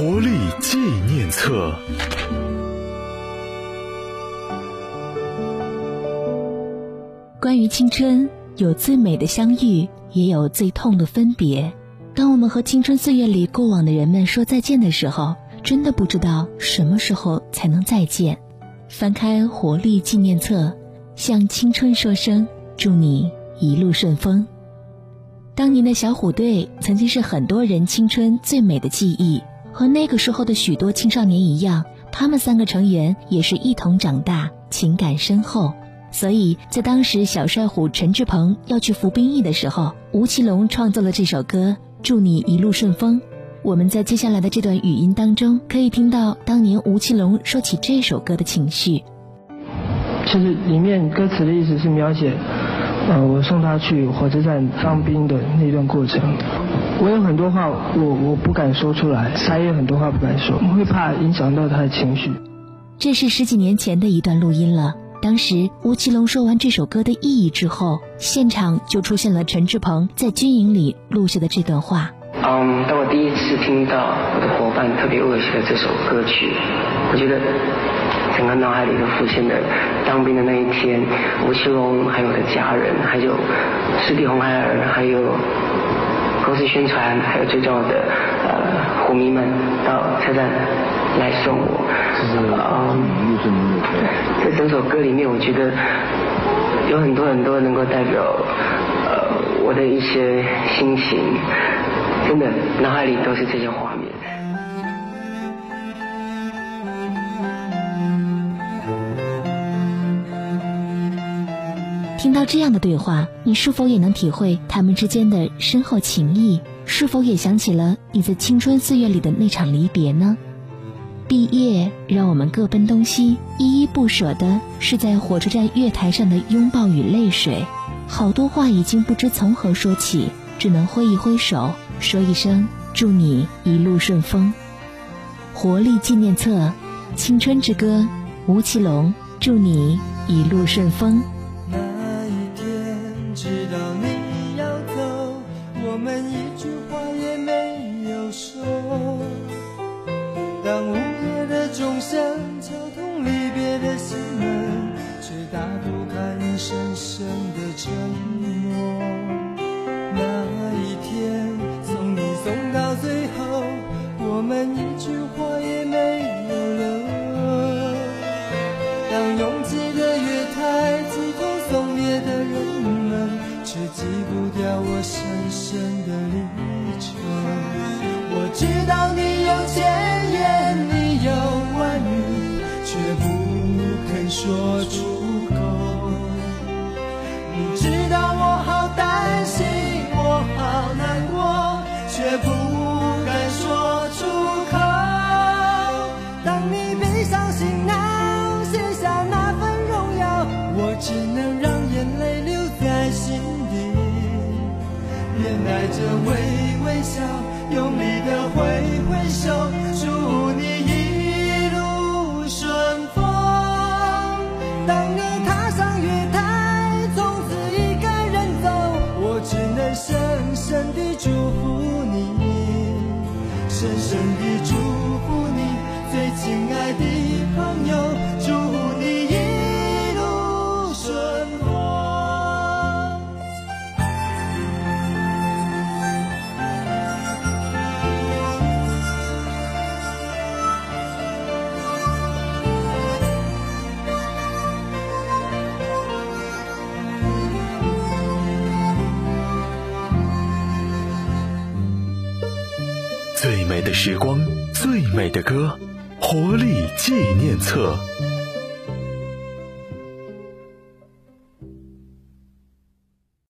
活力纪念册。关于青春，有最美的相遇，也有最痛的分别。当我们和青春岁月里过往的人们说再见的时候，真的不知道什么时候才能再见。翻开活力纪念册，向青春说声祝你一路顺风。当年的小虎队曾经是很多人青春最美的记忆，和那个时候的许多青少年一样，他们三个成员也是一同长大，情感深厚。所以在当时小帅虎陈志朋要去服兵役的时候，吴奇隆创作了这首歌《祝你一路顺风》。我们在接下来的这段语音当中，可以听到当年吴奇隆说起这首歌的情绪。其实里面歌词的意思是描写，呃，我送他去火车站当兵的那段过程。我有很多话，我我不敢说出来，他也有很多话不敢说，我会怕影响到他的情绪。这是十几年前的一段录音了。当时吴奇隆说完这首歌的意义之后，现场就出现了陈志朋在军营里录下的这段话。嗯，当我第一次听到我的伙伴特别恶心的这首歌曲，我觉得整个脑海里都浮现了当兵的那一天，吴奇隆还有我的家人，还有师弟红孩儿，还有公司宣传，还有最重要的呃虎迷们到车站来送我。是嗯，在整首歌里面，我觉得有很多很多能够代表呃我的一些心情。真的，脑海里都是这些画面。听到这样的对话，你是否也能体会他们之间的深厚情谊？是否也想起了你在青春岁月里的那场离别呢？毕业，让我们各奔东西，依依不舍的是在火车站月台上的拥抱与泪水。好多话已经不知从何说起，只能挥一挥手。说一声祝你一路顺风，活力纪念册，青春之歌，吴奇隆，祝你一路顺风。话也没有说。当午夜的钟声敲痛离别的心门，却打不开你深深的沉默。那一天。送你送到最后，我们一句话也没有留。当拥挤的月台，急痛送别的人们，却挤不掉我心人生的旅程。我知道你有千言，你有万语，却不肯说面带着微微笑，用力的挥挥手，祝你一路顺风。当你踏上月台，从此一个人走，我只能深深地祝福你。深深地祝最美的时光，最美的歌，活力纪念册。